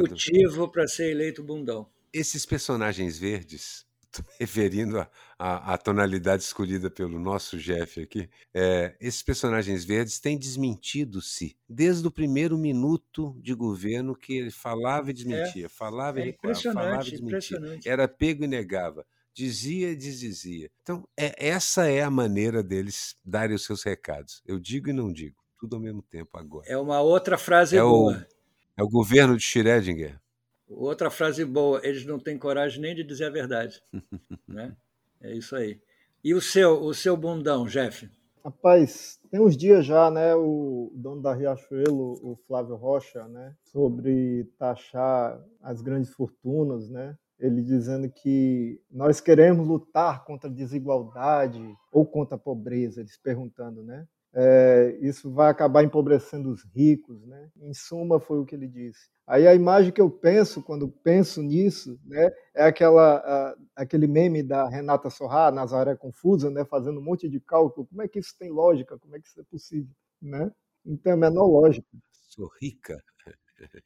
motivo para ser eleito bundão esses personagens verdes, [LAUGHS] referindo à tonalidade escolhida pelo nosso Jeff aqui, é, esses personagens verdes têm desmentido-se desde o primeiro minuto de governo que ele falava e desmentia, é, falava e é recuava, falava e desmentia. Era pego e negava dizia e desdizia. Então, é, essa é a maneira deles darem os seus recados. Eu digo e não digo, tudo ao mesmo tempo agora. É uma outra frase é boa. O, é o governo de Schrödinger. Outra frase boa, eles não têm coragem nem de dizer a verdade. [LAUGHS] né? É isso aí. E o seu, o seu bundão, Jeff? Rapaz, tem uns dias já, né, o dono da Riachuelo, o Flávio Rocha, né, sobre taxar as grandes fortunas, né, ele dizendo que nós queremos lutar contra a desigualdade ou contra a pobreza, eles perguntando, né, é, isso vai acabar empobrecendo os ricos, né? Em suma, foi o que ele disse. Aí a imagem que eu penso quando penso nisso, né, é aquela a, aquele meme da Renata Sorrá, Nazaré confusa, né, fazendo um monte de cálculo. Como é que isso tem lógica? Como é que isso é possível, né? Não tem a menor lógica. Sou rica. [LAUGHS]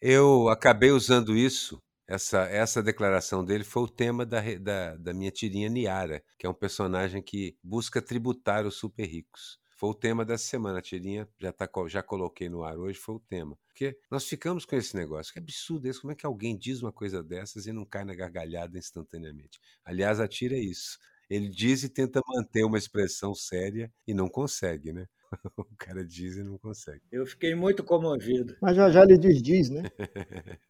Eu acabei usando isso essa, essa declaração dele foi o tema da, da, da minha tirinha Niara, que é um personagem que busca tributar os super ricos. Foi o tema dessa semana, a tirinha já, tá, já coloquei no ar hoje, foi o tema. Porque nós ficamos com esse negócio, que absurdo isso, como é que alguém diz uma coisa dessas e não cai na gargalhada instantaneamente? Aliás, a tira é isso. Ele diz e tenta manter uma expressão séria e não consegue, né? [LAUGHS] O cara diz e não consegue. Eu fiquei muito comovido. Mas já já ele diz, diz, né? [LAUGHS]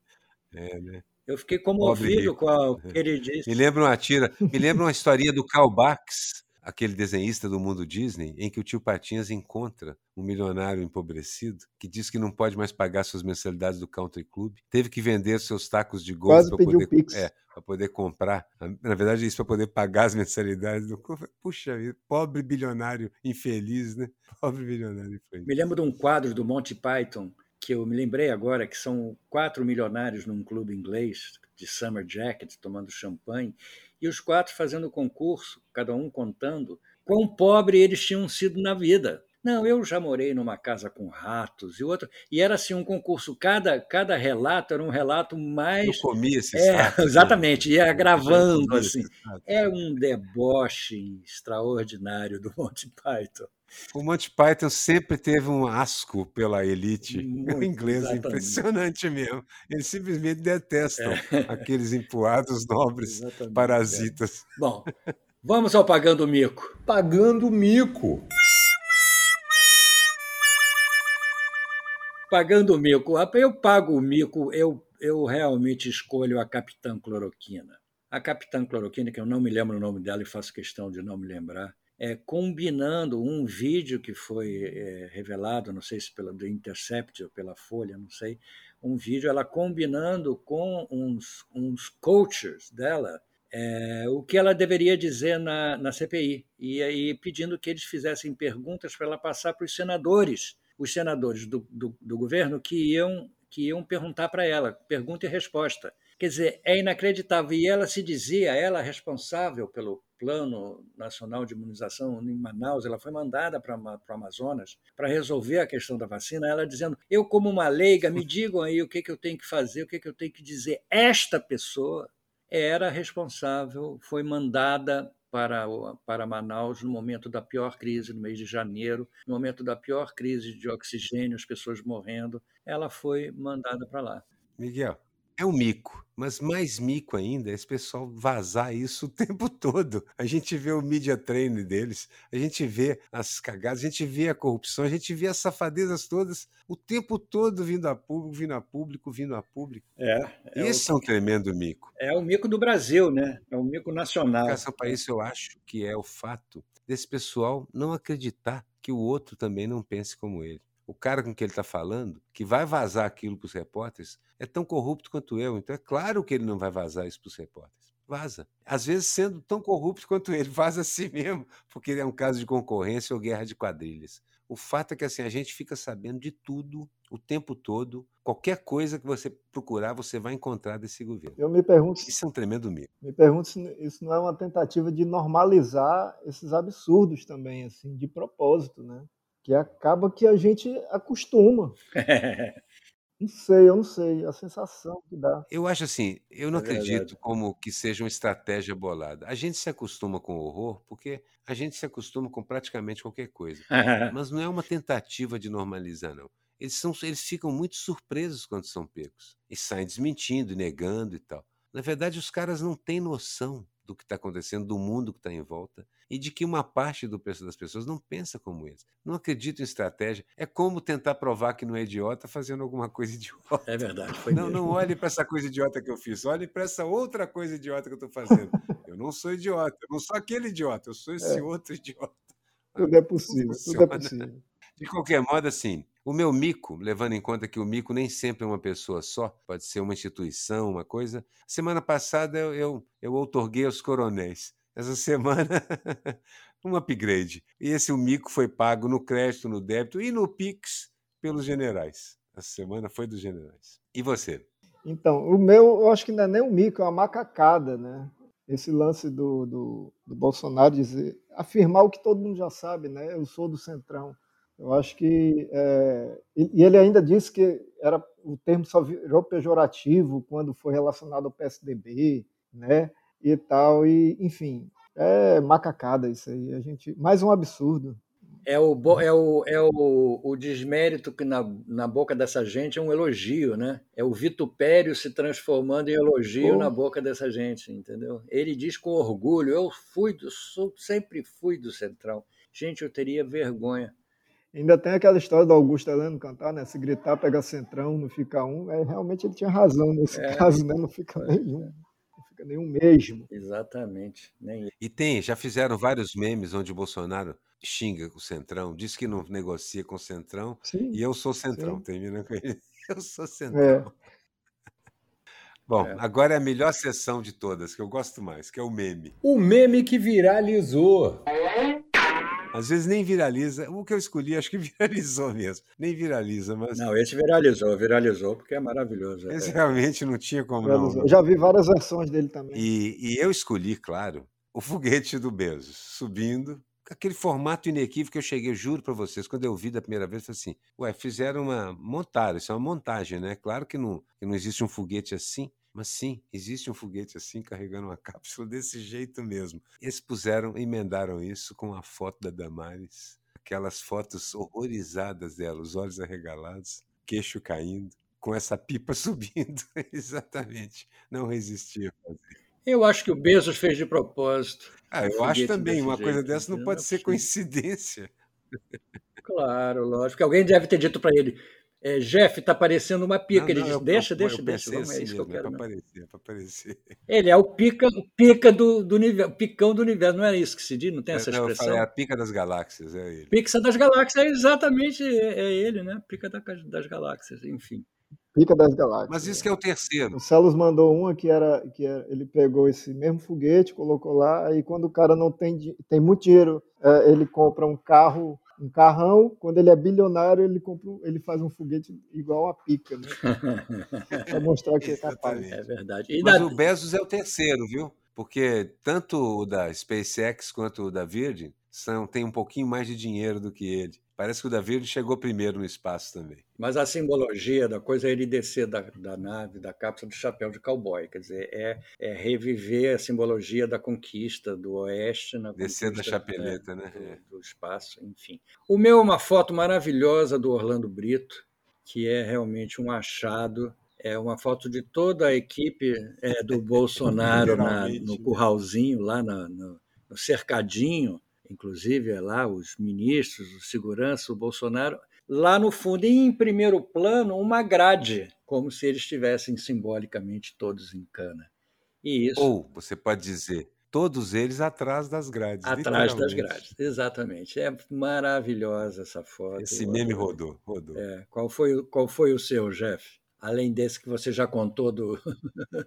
é, né? Eu fiquei comovido com o [LAUGHS] que ele disse. Me lembra uma tira, me lembra uma historinha do Karl Barks, aquele desenhista do mundo Disney, em que o tio Patinhas encontra um milionário empobrecido que diz que não pode mais pagar suas mensalidades do Country Club, teve que vender seus tacos de golfe para poder, é, poder comprar. Na verdade, isso para poder pagar as mensalidades do Puxa vida, pobre bilionário infeliz, né? [LAUGHS] Pobre bilionário infeliz. Me lembro de um quadro do Monty Python que eu me lembrei agora, que são quatro milionários num clube inglês de summer jacket, tomando champanhe, e os quatro fazendo concurso, cada um contando quão pobre eles tinham sido na vida. Não, eu já morei numa casa com ratos e outro. E era assim um concurso. Cada, cada relato era um relato mais. Eu comia esses é, ratos, [LAUGHS] Exatamente, né? ia gravando assim. É um deboche extraordinário do [LAUGHS] Monty Python. O Monty Python sempre teve um asco pela elite Muito, inglesa, impressionante mesmo. Eles simplesmente detestam é. [LAUGHS] aqueles empoados nobres exatamente, é. parasitas. É. Bom, vamos ao Pagando Mico. Pagando Mico. Pagando mico. Eu pago o mico, eu, eu realmente escolho a Capitã Cloroquina. A Capitã Cloroquina, que eu não me lembro o nome dela e faço questão de não me lembrar, é, combinando um vídeo que foi é, revelado, não sei se pela Intercept ou pela Folha, não sei, um vídeo ela combinando com uns, uns coaches dela é, o que ela deveria dizer na, na CPI e aí pedindo que eles fizessem perguntas para ela passar para os senadores, os senadores do, do, do governo que iam que iam perguntar para ela, pergunta e resposta. Quer dizer, é inacreditável. E ela se dizia, ela responsável pelo Plano Nacional de Imunização em Manaus, ela foi mandada para o Amazonas para resolver a questão da vacina, ela dizendo, eu como uma leiga, me digam aí o que, que eu tenho que fazer, o que, que eu tenho que dizer. Esta pessoa era responsável, foi mandada para, para Manaus no momento da pior crise, no mês de janeiro, no momento da pior crise de oxigênio, as pessoas morrendo, ela foi mandada para lá. Miguel, é um mico, mas mais mico ainda é esse pessoal vazar isso o [LAUGHS] tempo todo. A gente vê o media training deles, a gente vê as cagadas, a gente vê a corrupção, a gente vê as safadezas todas o tempo todo vindo a público, vindo a público, vindo a público. É. é Esse o... é um tremendo mico. É o mico do Brasil, né? É o mico nacional. Para isso eu acho que é o fato desse pessoal não acreditar que o outro também não pense como ele o cara com quem ele está falando, que vai vazar aquilo para os repórteres, é tão corrupto quanto eu. Então é claro que ele não vai vazar isso para os repórteres. Vaza. Às vezes, sendo tão corrupto quanto ele, [LAUGHS] vaza a si mesmo, porque é um caso de concorrência ou guerra de quadrilhas. O fato é que assim, a gente fica sabendo de tudo o tempo todo. Qualquer coisa que você procurar, você vai encontrar desse governo. Eu me pergunto. Isso é um tremendo mito. Me pergunto se isso não é uma tentativa de normalizar esses absurdos também, assim, de propósito, né? que acaba que a gente acostuma. [LAUGHS] não sei, eu não sei, a sensação que dá. Eu acho assim, eu não é acredito como que seja uma estratégia bolada. A gente se acostuma com o horror porque a gente se acostuma com praticamente qualquer coisa. [LAUGHS] Mas não é uma tentativa de normalizar, não. Eles, são, eles ficam muito surpresos quando são pegos. E saem desmentindo, negando e tal. Na verdade, os caras não têm noção do que está acontecendo, do mundo que está em volta, e de que uma parte do preço das pessoas não pensa como eles. Não acredita em estratégia. É como tentar provar que não é idiota fazendo alguma coisa [LAUGHS] idiota. É verdade. não, mesmo. não olhe para essa coisa idiota que eu fiz, olhe para essa outra coisa idiota que eu estou fazendo. Eu não sou idiota, eu não sou aquele idiota, eu sou esse é. outro idiota. Tudo é possível, tudo é possível. De qualquer modo, assim, o meu mico, levando em conta que o mico nem sempre é uma pessoa só, pode ser uma instituição, uma coisa. Semana passada eu, eu, eu outorguei aos coronéis. Essa [LAUGHS] semana, um upgrade. E esse o mico foi pago no crédito, no débito e no Pix pelos generais. Essa semana foi dos generais. E você? Então, o meu, eu acho que não é nem um mico, é uma macacada, né? Esse lance do, do, do Bolsonaro dizer, afirmar o que todo mundo já sabe, né? Eu sou do Centrão. Eu acho que. É, e ele ainda disse que era, o termo só virou pejorativo quando foi relacionado ao PSDB, né? E tal, e enfim, é macacada isso aí. A gente, mais um absurdo. É o, é o, é o, o desmérito que na, na boca dessa gente é um elogio, né? É o vitupério se transformando em elogio oh. na boca dessa gente, entendeu? Ele diz com orgulho: eu fui do, sempre fui do Central. Gente, eu teria vergonha Ainda tem aquela história do Augusto Heleno cantar, né? Se gritar, pega centrão, não fica um. É, realmente ele tinha razão nesse é. caso, né? Não fica nenhum. pica nenhum mesmo. Exatamente. Nem... E tem, já fizeram vários memes onde o Bolsonaro xinga o Centrão, diz que não negocia com o Centrão, sim, e eu sou Centrão, sim. termina com ele. [LAUGHS] Eu sou Centrão. É. Bom, é. agora é a melhor sessão de todas, que eu gosto mais, que é o meme. O meme que viralizou. Às vezes nem viraliza. O que eu escolhi, acho que [LAUGHS] viralizou mesmo. Nem viraliza, mas. Não, esse viralizou, viralizou, porque é maravilhoso. Esse é. realmente não tinha como não. Eu já vi várias versões dele também. E, e eu escolhi, claro, o foguete do Bezos subindo. Aquele formato inequívoco que eu cheguei, eu juro para vocês, quando eu vi da primeira vez, eu falei assim: ué, fizeram uma. montaram, isso é uma montagem, né? Claro que não, que não existe um foguete assim, mas sim, existe um foguete assim carregando uma [LAUGHS] cápsula desse jeito mesmo. Eles puseram, emendaram isso com a foto da Damares, aquelas fotos horrorizadas dela, os olhos arregalados, queixo caindo, com essa pipa [LAUGHS] subindo. Exatamente. Não resistia a fazer. Eu acho que o Bezos fez de propósito. Ah, eu acho também. Uma jeito, coisa dessa não pode ser coincidência. Claro, lógico. Alguém deve ter dito para ele: é, Jeff, tá parecendo uma pica. Não, ele disse, deixa, eu, deixa, eu deixa. Vamos, assim é isso mesmo, que eu quero. É para aparecer, é aparecer. Ele é o pica, o pica do, do universo, picão do universo. Não é isso que se diz? Não tem essa não, expressão? é a pica das galáxias, é ele. Pica das galáxias, é exatamente é, é ele, né? Pica da, das galáxias, enfim. Pica das galáxias. Mas isso que é o terceiro. O Celos mandou uma que era que era, ele pegou esse mesmo foguete, colocou lá, aí quando o cara não tem, tem muito dinheiro, é, ele compra um carro um carrão, quando ele é bilionário, ele compra, ele faz um foguete igual a pica, né? [LAUGHS] Para mostrar que é capaz. É verdade. E Mas da... o Bezos é o terceiro, viu? Porque tanto o da SpaceX quanto o da Virgin são, tem um pouquinho mais de dinheiro do que ele. Parece que o da Virgin chegou primeiro no espaço também. Mas a simbologia da coisa é ele descer da, da nave, da cápsula do chapéu de cowboy. Quer dizer, é, é reviver a simbologia da conquista do oeste. Na descer da chapeleta, né? né? Do, do, espaço, enfim. O meu é uma foto maravilhosa do Orlando Brito, que é realmente um achado. É uma foto de toda a equipe é, do Bolsonaro na, no curralzinho, lá na, no, no cercadinho inclusive é lá os ministros, o segurança, o Bolsonaro, lá no fundo, e em primeiro plano, uma grade, como se eles estivessem simbolicamente todos em cana. E isso, Ou, você pode dizer, todos eles atrás das grades. Atrás das grades, exatamente. É maravilhosa essa foto. Esse meme rodou, rodou. É. Qual, foi, qual foi o seu, Jeff? Além desse que você já contou do. [LAUGHS]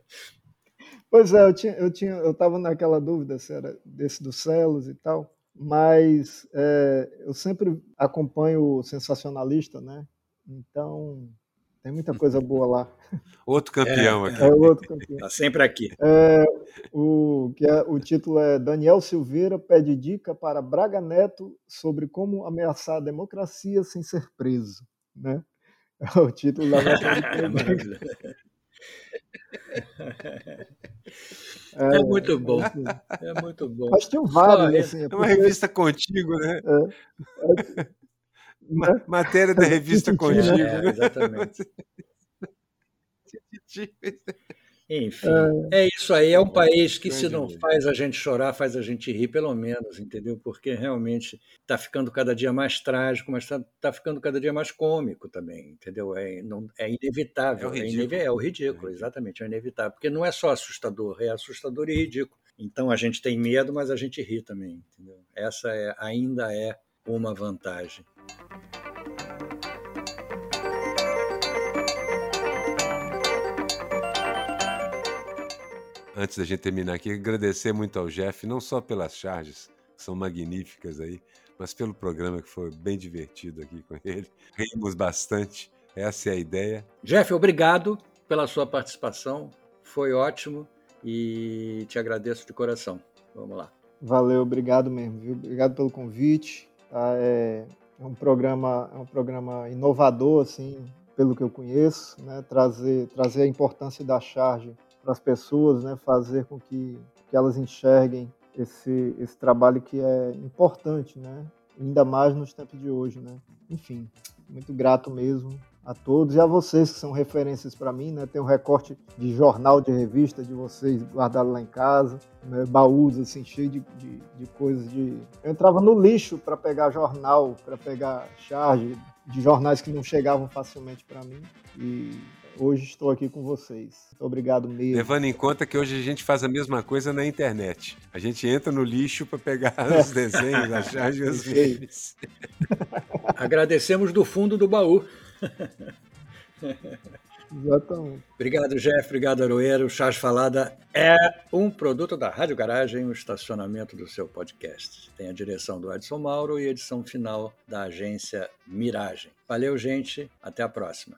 pois é, eu tinha, eu tinha, eu estava naquela dúvida se era desse dos celos e tal mas é, eu sempre acompanho o sensacionalista, né? Então tem muita coisa boa lá. Outro campeão é, aqui. É outro campeão. Está sempre aqui. É, o, que é, o título é Daniel Silveira pede dica para Braga Neto sobre como ameaçar a democracia sem ser preso. Né? [LAUGHS] É o título da nossa [LAUGHS] É, é, muito bom. É muito bom. Mas tinha vários. assim, é, é uma revista contigo, né? É. é matéria da revista contigo. É, né? exatamente. [LAUGHS] Enfim, é, é isso aí. É um país que, se não faz a gente chorar, faz a gente rir, pelo menos, entendeu? Porque realmente está ficando cada dia mais trágico, mas está tá ficando cada dia mais cômico também, entendeu? É, não, é inevitável. É o, é ridículo. É, é o ridículo, exatamente. É inevitável. Porque não é só assustador, é assustador e ridículo. Então a gente tem medo, mas a gente ri também, entendeu? Essa é, ainda é uma vantagem. Antes da gente terminar aqui, agradecer muito ao Jeff, não só pelas charges, que são magníficas aí, mas pelo programa que foi bem divertido aqui com ele. Rimos bastante, essa é a ideia. Jeff, obrigado pela sua participação, foi ótimo e te agradeço de coração. Vamos lá. Valeu, obrigado mesmo, viu? Obrigado pelo convite. Tá? É, é, um programa, é um programa inovador, assim, pelo que eu conheço, né? trazer, trazer a importância da charge para as pessoas, né, fazer com que, que elas enxerguem esse, esse trabalho que é importante, né, ainda mais nos tempos de hoje. Né. Enfim, muito grato mesmo a todos e a vocês que são referências para mim, né? Tem um recorte de jornal, de revista de vocês guardado lá em casa, né? baús assim cheio de, de, de coisas de. Eu entrava no lixo para pegar jornal, para pegar charge de jornais que não chegavam facilmente para mim e hoje estou aqui com vocês. Muito obrigado mesmo. Levando em conta que hoje a gente faz a mesma coisa na internet. A gente entra no lixo para pegar [LAUGHS] os desenhos, as charges e os memes. Agradecemos do fundo do baú. Exatamente. Obrigado, Jeff. Obrigado, Aroeiro. O Chás Falada é um produto da Rádio Garagem, o estacionamento do seu podcast. Tem a direção do Edson Mauro e a edição final da agência Miragem. Valeu, gente. Até a próxima.